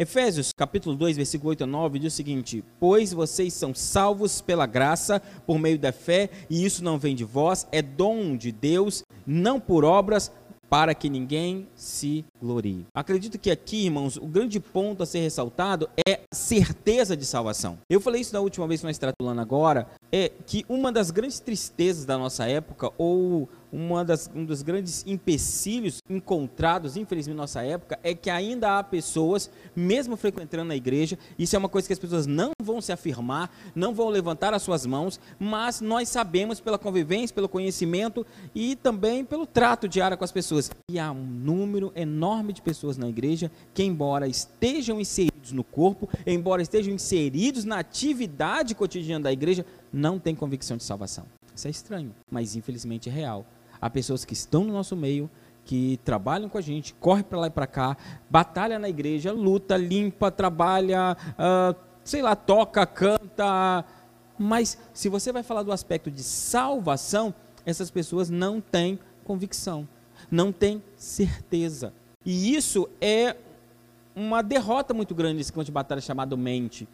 Efésios, capítulo 2, versículo 8 a 9, diz o seguinte: Pois vocês são salvos pela graça, por meio da fé, e isso não vem de vós, é dom de Deus, não por obras, para que ninguém se glorie. Acredito que aqui, irmãos, o grande ponto a ser ressaltado é certeza de salvação. Eu falei isso na última vez que nós tratamos agora, é que uma das grandes tristezas da nossa época, ou uma das, um dos grandes empecilhos encontrados, infelizmente, na nossa época, é que ainda há pessoas, mesmo frequentando a igreja, isso é uma coisa que as pessoas não vão se afirmar, não vão levantar as suas mãos, mas nós sabemos pela convivência, pelo conhecimento e também pelo trato diário com as pessoas. E há um número enorme de pessoas na igreja que, embora estejam inseridos no corpo, embora estejam inseridos na atividade cotidiana da igreja, não têm convicção de salvação. Isso é estranho, mas infelizmente é real. Há pessoas que estão no nosso meio, que trabalham com a gente, corre para lá e para cá, batalha na igreja, luta, limpa, trabalha, uh, sei lá, toca, canta. Mas se você vai falar do aspecto de salvação, essas pessoas não têm convicção, não têm certeza. E isso é uma derrota muito grande nesse campo de batalha chamado mente.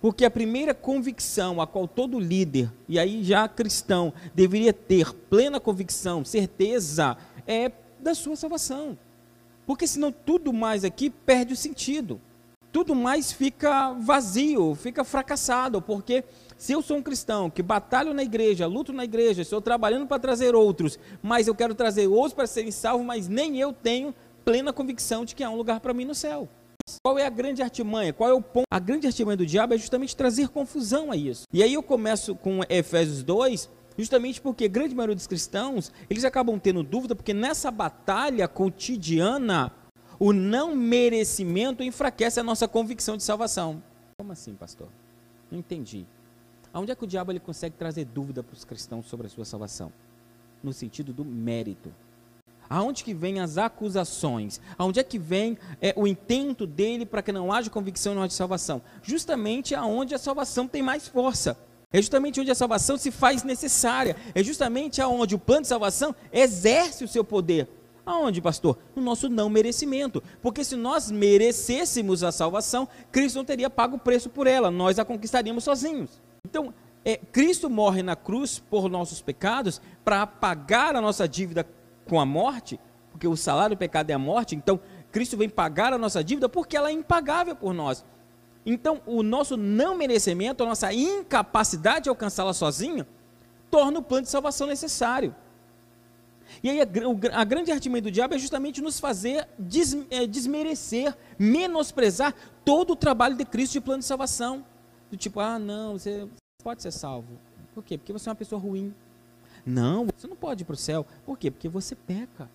Porque a primeira convicção a qual todo líder, e aí já cristão, deveria ter plena convicção, certeza, é da sua salvação. Porque senão tudo mais aqui perde o sentido. Tudo mais fica vazio, fica fracassado, porque se eu sou um cristão que batalho na igreja, luto na igreja, estou trabalhando para trazer outros, mas eu quero trazer outros para serem salvos, mas nem eu tenho plena convicção de que há um lugar para mim no céu. Qual é a grande artimanha? Qual é o ponto? A grande artimanha do diabo é justamente trazer confusão a isso. E aí eu começo com Efésios 2, justamente porque grande maioria dos cristãos, eles acabam tendo dúvida, porque nessa batalha cotidiana, o não merecimento enfraquece a nossa convicção de salvação. Como assim, pastor? Não entendi. Aonde é que o diabo ele consegue trazer dúvida para os cristãos sobre a sua salvação? No sentido do mérito. Aonde que vem as acusações? Aonde é que vem é, o intento dele para que não haja convicção e não haja salvação? Justamente aonde a salvação tem mais força. É justamente onde a salvação se faz necessária. É justamente aonde o plano de salvação exerce o seu poder. Aonde, pastor? No nosso não merecimento. Porque se nós merecêssemos a salvação, Cristo não teria pago o preço por ela, nós a conquistaríamos sozinhos. Então, é, Cristo morre na cruz por nossos pecados para pagar a nossa dívida com a morte, porque o salário do pecado é a morte, então Cristo vem pagar a nossa dívida porque ela é impagável por nós. Então, o nosso não merecimento, a nossa incapacidade de alcançá-la sozinho, torna o plano de salvação necessário. E aí, a, a grande artimanha do diabo é justamente nos fazer des, é, desmerecer, menosprezar todo o trabalho de Cristo de plano de salvação. Do tipo, ah, não, você pode ser salvo. Por quê? Porque você é uma pessoa ruim. Não, você não pode ir para o céu. Por quê? Porque você peca.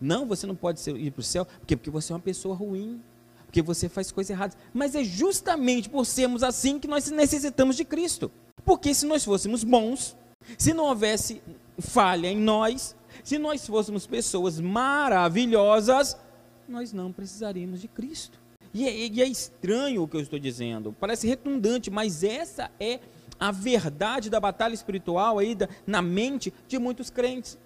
Não, você não pode ir para o céu. Por quê? Porque você é uma pessoa ruim. Porque você faz coisas erradas. Mas é justamente por sermos assim que nós necessitamos de Cristo. Porque se nós fôssemos bons, se não houvesse falha em nós, se nós fôssemos pessoas maravilhosas, nós não precisaríamos de Cristo. E é, e é estranho o que eu estou dizendo, parece redundante, mas essa é a verdade da batalha espiritual aí da, na mente de muitos crentes.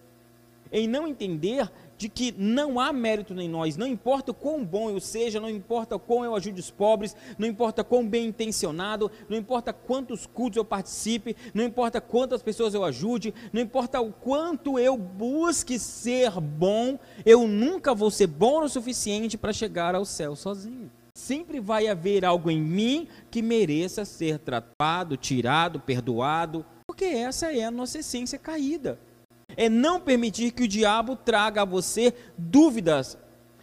Em não entender de que não há mérito em nós, não importa o quão bom eu seja, não importa quão eu ajude os pobres, não importa quão bem intencionado, não importa quantos cultos eu participe, não importa quantas pessoas eu ajude, não importa o quanto eu busque ser bom, eu nunca vou ser bom o suficiente para chegar ao céu sozinho. Sempre vai haver algo em mim que mereça ser tratado, tirado, perdoado, porque essa é a nossa essência caída. É não permitir que o diabo traga a você dúvidas,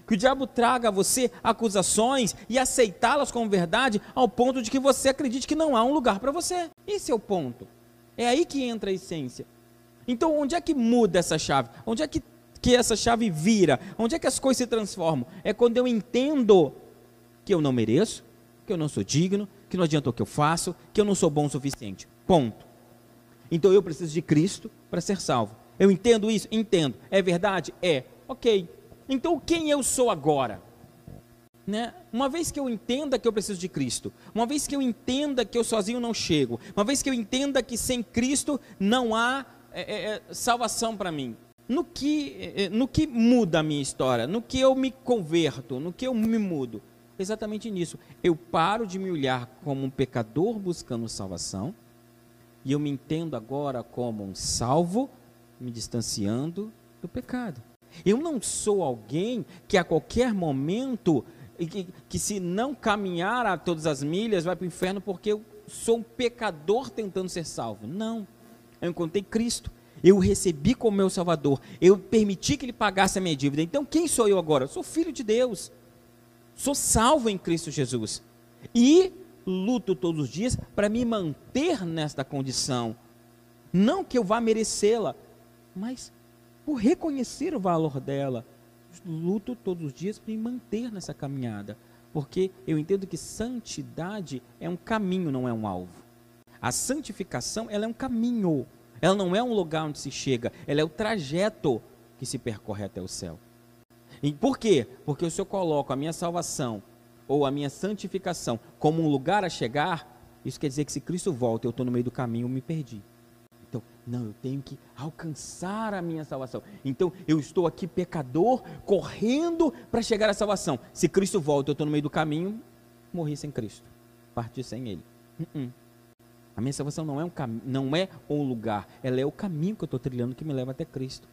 que o diabo traga a você acusações e aceitá-las como verdade ao ponto de que você acredite que não há um lugar para você. Esse é o ponto. É aí que entra a essência. Então, onde é que muda essa chave? Onde é que, que essa chave vira? Onde é que as coisas se transformam? É quando eu entendo que eu não mereço, que eu não sou digno, que não adianta o que eu faço, que eu não sou bom o suficiente. Ponto. Então eu preciso de Cristo para ser salvo. Eu entendo isso? Entendo. É verdade? É. Ok. Então quem eu sou agora? Né? Uma vez que eu entenda que eu preciso de Cristo, uma vez que eu entenda que eu sozinho não chego, uma vez que eu entenda que sem Cristo não há é, é, é salvação para mim, no que, é, é, no que muda a minha história? No que eu me converto? No que eu me mudo? Exatamente nisso. Eu paro de me olhar como um pecador buscando salvação e eu me entendo agora como um salvo, me distanciando do pecado. Eu não sou alguém que a qualquer momento, que, que se não caminhar a todas as milhas, vai para o inferno porque eu sou um pecador tentando ser salvo. Não. Eu encontrei Cristo. Eu o recebi como meu Salvador. Eu permiti que Ele pagasse a minha dívida. Então, quem sou eu agora? Eu sou filho de Deus. Sou salvo em Cristo Jesus. E luto todos os dias para me manter nesta condição. Não que eu vá merecê-la, mas por reconhecer o valor dela. Luto todos os dias para me manter nessa caminhada. Porque eu entendo que santidade é um caminho, não é um alvo. A santificação, ela é um caminho. Ela não é um lugar onde se chega, ela é o trajeto que se percorre até o céu. E por quê? Porque se eu coloco a minha salvação ou a minha santificação como um lugar a chegar, isso quer dizer que se Cristo volta, eu estou no meio do caminho, eu me perdi. Então, não, eu tenho que alcançar a minha salvação. Então, eu estou aqui pecador, correndo para chegar à salvação. Se Cristo volta, eu estou no meio do caminho, morri sem Cristo, parti sem Ele. Uh -uh. A minha salvação não é um não é um lugar, ela é o caminho que eu estou trilhando que me leva até Cristo.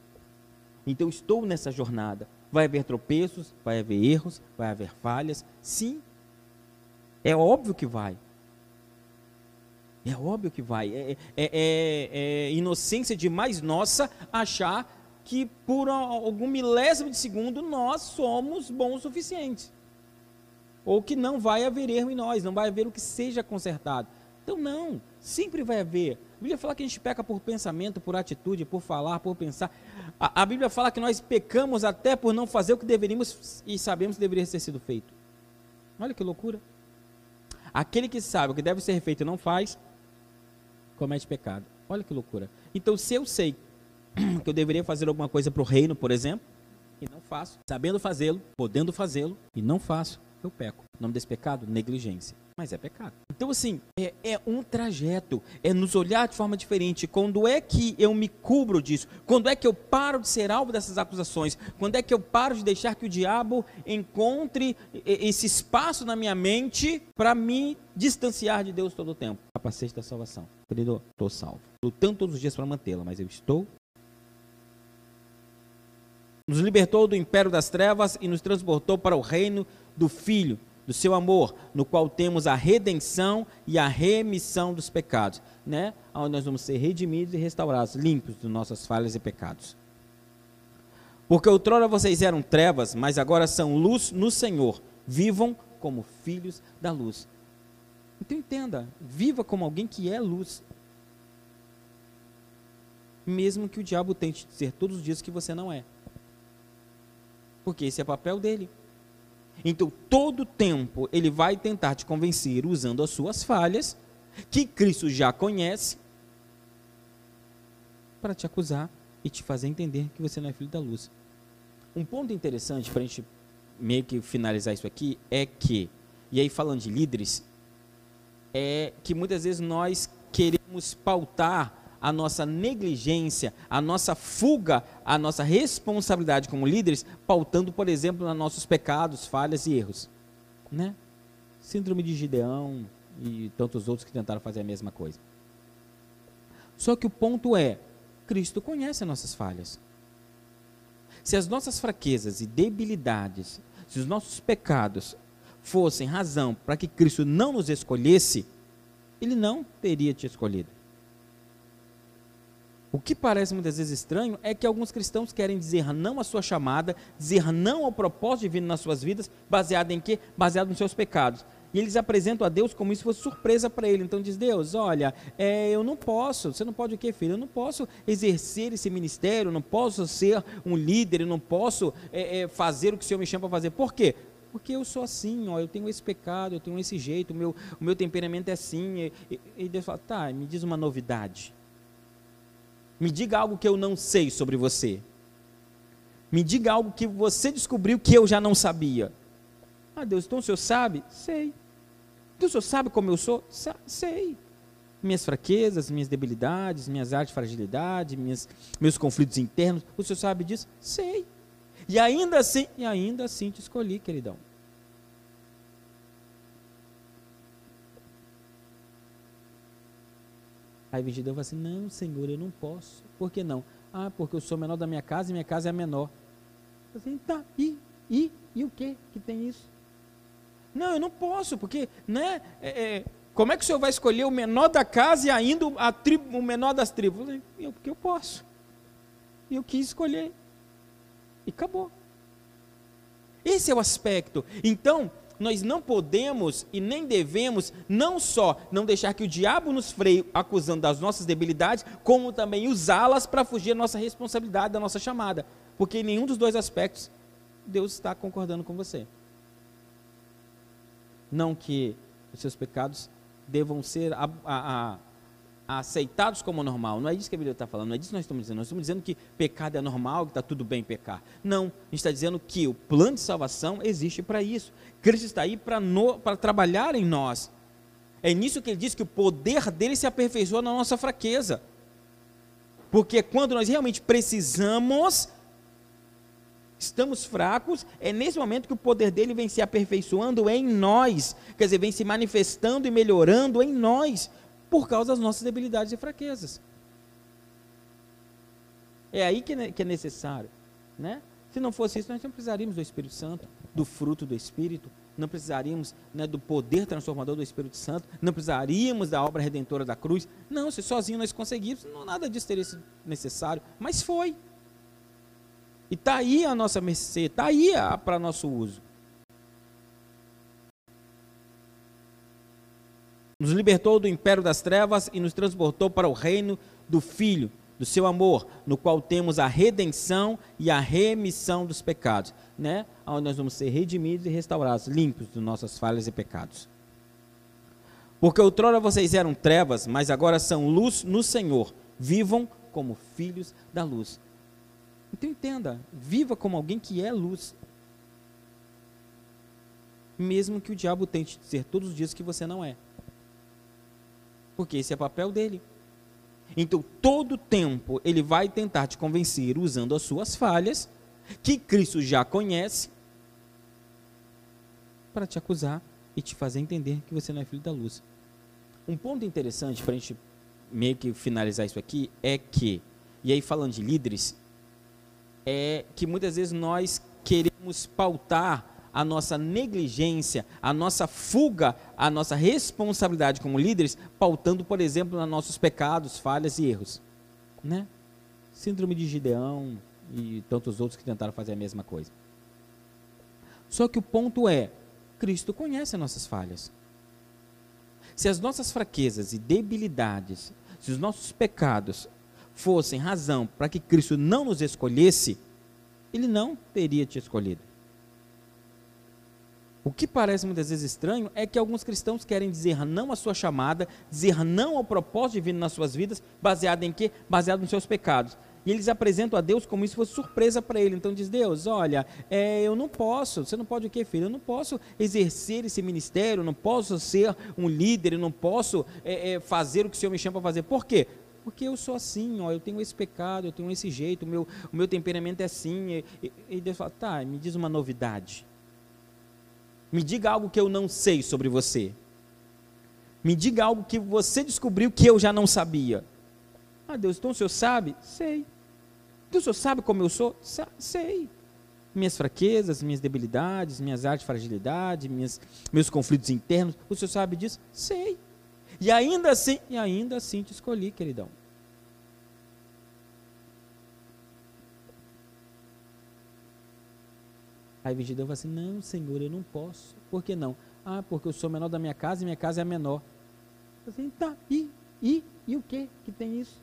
Então, estou nessa jornada. Vai haver tropeços, vai haver erros, vai haver falhas. Sim, é óbvio que vai. É óbvio que vai. É, é, é, é inocência demais nossa achar que por algum milésimo de segundo nós somos bons o suficiente. Ou que não vai haver erro em nós, não vai haver o que seja consertado. Então, não, sempre vai haver. A Bíblia fala que a gente peca por pensamento, por atitude, por falar, por pensar. A, a Bíblia fala que nós pecamos até por não fazer o que deveríamos e sabemos que deveria ter sido feito. Olha que loucura. Aquele que sabe o que deve ser feito e não faz, comete pecado. Olha que loucura. Então, se eu sei que eu deveria fazer alguma coisa para o reino, por exemplo, e não faço, sabendo fazê-lo, podendo fazê-lo, e não faço, eu peco. O nome desse pecado? Negligência. Mas é pecado. Então, assim, é, é, um trajeto, é nos olhar de forma diferente. Quando é que eu me cubro disso? Quando é que eu paro de ser alvo dessas acusações? Quando é que eu paro de deixar que o diabo encontre esse espaço na minha mente para me distanciar de Deus todo o tempo? Capacete da salvação. Querido, estou salvo. Lutando todos os dias para mantê-la, mas eu estou nos libertou do império das trevas e nos transportou para o reino do Filho, do seu amor, no qual temos a redenção e a remissão dos pecados, né? Onde nós vamos ser redimidos e restaurados, limpos de nossas falhas e pecados. Porque outrora vocês eram trevas, mas agora são luz no Senhor. Vivam como filhos da luz. Então entenda, viva como alguém que é luz. Mesmo que o diabo tente dizer todos os dias que você não é. Porque esse é o papel dele. Então, todo tempo ele vai tentar te convencer usando as suas falhas, que Cristo já conhece, para te acusar e te fazer entender que você não é filho da luz. Um ponto interessante para a gente meio que finalizar isso aqui é que, e aí falando de líderes, é que muitas vezes nós queremos pautar a nossa negligência, a nossa fuga, a nossa responsabilidade como líderes, pautando, por exemplo, nos nossos pecados, falhas e erros. Né? Síndrome de Gideão e tantos outros que tentaram fazer a mesma coisa. Só que o ponto é, Cristo conhece as nossas falhas. Se as nossas fraquezas e debilidades, se os nossos pecados fossem razão para que Cristo não nos escolhesse, ele não teria te escolhido. O que parece muitas vezes estranho é que alguns cristãos querem dizer não à sua chamada, dizer não ao propósito divino nas suas vidas, baseado em quê? Baseado nos seus pecados. E eles apresentam a Deus como se fosse surpresa para ele. Então diz Deus, olha, é, eu não posso, você não pode o quê, filho? Eu não posso exercer esse ministério, eu não posso ser um líder, eu não posso é, é, fazer o que o Senhor me chama para fazer. Por quê? Porque eu sou assim, ó, eu tenho esse pecado, eu tenho esse jeito, o meu, o meu temperamento é assim. E, e Deus fala, tá, me diz uma novidade. Me diga algo que eu não sei sobre você. Me diga algo que você descobriu que eu já não sabia. Ah, Deus, então o senhor sabe? Sei. Então o senhor sabe como eu sou? Sa sei. Minhas fraquezas, minhas debilidades, minhas áreas de fragilidade, minhas, meus conflitos internos. O senhor sabe disso? Sei. E ainda assim, e ainda assim te escolhi, queridão. Aí vem Gideão e fala assim: Não, Senhor, eu não posso. Por que não? Ah, porque eu sou menor da minha casa e minha casa é a menor. Assim, tá, e, e, e o que que tem isso? Não, eu não posso, porque, né, é, é, como é que o senhor vai escolher o menor da casa e ainda a tribo, o menor das tribos? Eu, porque eu posso. E eu quis escolher. E acabou. Esse é o aspecto. Então, nós não podemos e nem devemos não só não deixar que o diabo nos freie acusando das nossas debilidades, como também usá-las para fugir da nossa responsabilidade, da nossa chamada. Porque em nenhum dos dois aspectos Deus está concordando com você. Não que os seus pecados devam ser a, a, a aceitados como normal. Não é isso que a Bíblia está falando, não é disso que nós estamos dizendo. Nós estamos dizendo que pecado é normal, que está tudo bem pecar. Não, a gente está dizendo que o plano de salvação existe para isso. Cristo está aí para trabalhar em nós. É nisso que ele diz que o poder dele se aperfeiçoa na nossa fraqueza. Porque quando nós realmente precisamos, estamos fracos, é nesse momento que o poder dele vem se aperfeiçoando em nós, quer dizer, vem se manifestando e melhorando em nós, por causa das nossas debilidades e fraquezas. É aí que é necessário, né? Se não fosse isso, nós não precisaríamos do Espírito Santo, do fruto do Espírito, não precisaríamos né, do poder transformador do Espírito Santo, não precisaríamos da obra redentora da cruz. Não, se sozinho nós conseguíssemos, não, nada disso teria sido necessário, mas foi. E está aí a nossa mercê, está aí para nosso uso. Nos libertou do império das trevas e nos transportou para o reino do Filho, do seu amor, no qual temos a redenção e a remissão dos pecados, né? Onde nós vamos ser redimidos e restaurados, limpos de nossas falhas e pecados. Porque outrora vocês eram trevas, mas agora são luz no Senhor. Vivam como filhos da luz. Então entenda, viva como alguém que é luz. Mesmo que o diabo tente dizer todos os dias que você não é porque esse é o papel dele. Então, todo tempo ele vai tentar te convencer usando as suas falhas, que Cristo já conhece, para te acusar e te fazer entender que você não é filho da luz. Um ponto interessante para a gente meio que finalizar isso aqui é que, e aí falando de líderes, é que muitas vezes nós queremos pautar a nossa negligência, a nossa fuga, a nossa responsabilidade como líderes, pautando, por exemplo, nos nossos pecados, falhas e erros. Né? Síndrome de Gideão e tantos outros que tentaram fazer a mesma coisa. Só que o ponto é, Cristo conhece as nossas falhas. Se as nossas fraquezas e debilidades, se os nossos pecados fossem razão para que Cristo não nos escolhesse, ele não teria te escolhido. O que parece muitas vezes estranho é que alguns cristãos querem dizer não à sua chamada, dizer não ao propósito divino nas suas vidas, baseado em quê? Baseado nos seus pecados. E eles apresentam a Deus como isso fosse surpresa para ele. Então diz Deus, olha, é, eu não posso. Você não pode o quê, filho? Eu não posso exercer esse ministério, eu não posso ser um líder, eu não posso é, é, fazer o que o Senhor me chama para fazer. Por quê? Porque eu sou assim, ó, eu tenho esse pecado, eu tenho esse jeito, o meu, o meu temperamento é assim. E, e Deus fala, tá, me diz uma novidade. Me diga algo que eu não sei sobre você. Me diga algo que você descobriu que eu já não sabia. Ah, Deus, então o senhor sabe? Sei. Então o senhor sabe como eu sou? Sei. Minhas fraquezas, minhas debilidades, minhas áreas de fragilidade, minhas, meus conflitos internos. O senhor sabe disso? Sei. E ainda assim, e ainda assim te escolhi, queridão. Aí Vigidão fala assim: Não, Senhor, eu não posso. Por que não? Ah, porque eu sou menor da minha casa e minha casa é a menor. Assim, tá, e, e, e o que que tem isso?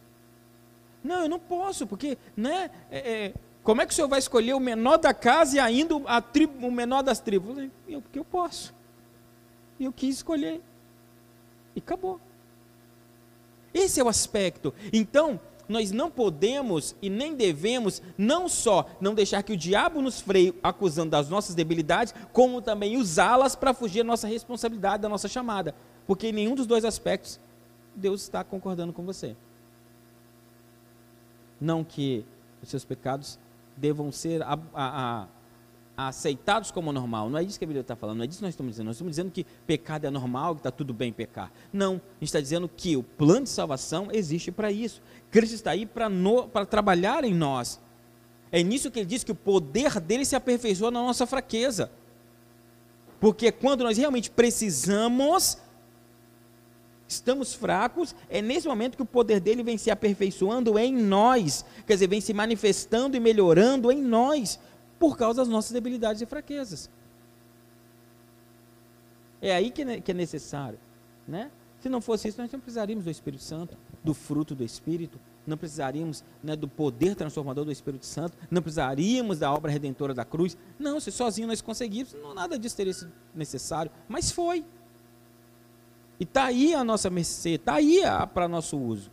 Não, eu não posso, porque, né? É, é, como é que o senhor vai escolher o menor da casa e ainda a tribo, o menor das tribos? Eu, porque eu posso. E eu quis escolher. E acabou. Esse é o aspecto. Então, nós não podemos e nem devemos não só não deixar que o diabo nos freie acusando das nossas debilidades, como também usá-las para fugir da nossa responsabilidade, da nossa chamada. Porque em nenhum dos dois aspectos Deus está concordando com você. Não que os seus pecados devam ser a, a, a, aceitados como normal. Não é isso que a Bíblia está falando, não é disso que nós estamos dizendo. Nós estamos dizendo que pecado é normal, que está tudo bem pecar. Não, a gente está dizendo que o plano de salvação existe para isso. Cristo está aí para trabalhar em nós. É nisso que ele diz que o poder dele se aperfeiçoa na nossa fraqueza. Porque quando nós realmente precisamos, estamos fracos, é nesse momento que o poder dele vem se aperfeiçoando em nós. Quer dizer, vem se manifestando e melhorando em nós por causa das nossas debilidades e fraquezas. É aí que é necessário, né? Se não fosse isso, nós não precisaríamos do Espírito Santo, do fruto do Espírito, não precisaríamos né, do poder transformador do Espírito Santo, não precisaríamos da obra redentora da cruz. Não, se sozinho nós conseguíssemos, não, nada disso teria sido necessário, mas foi. E está aí a nossa mercê, está aí para nosso uso.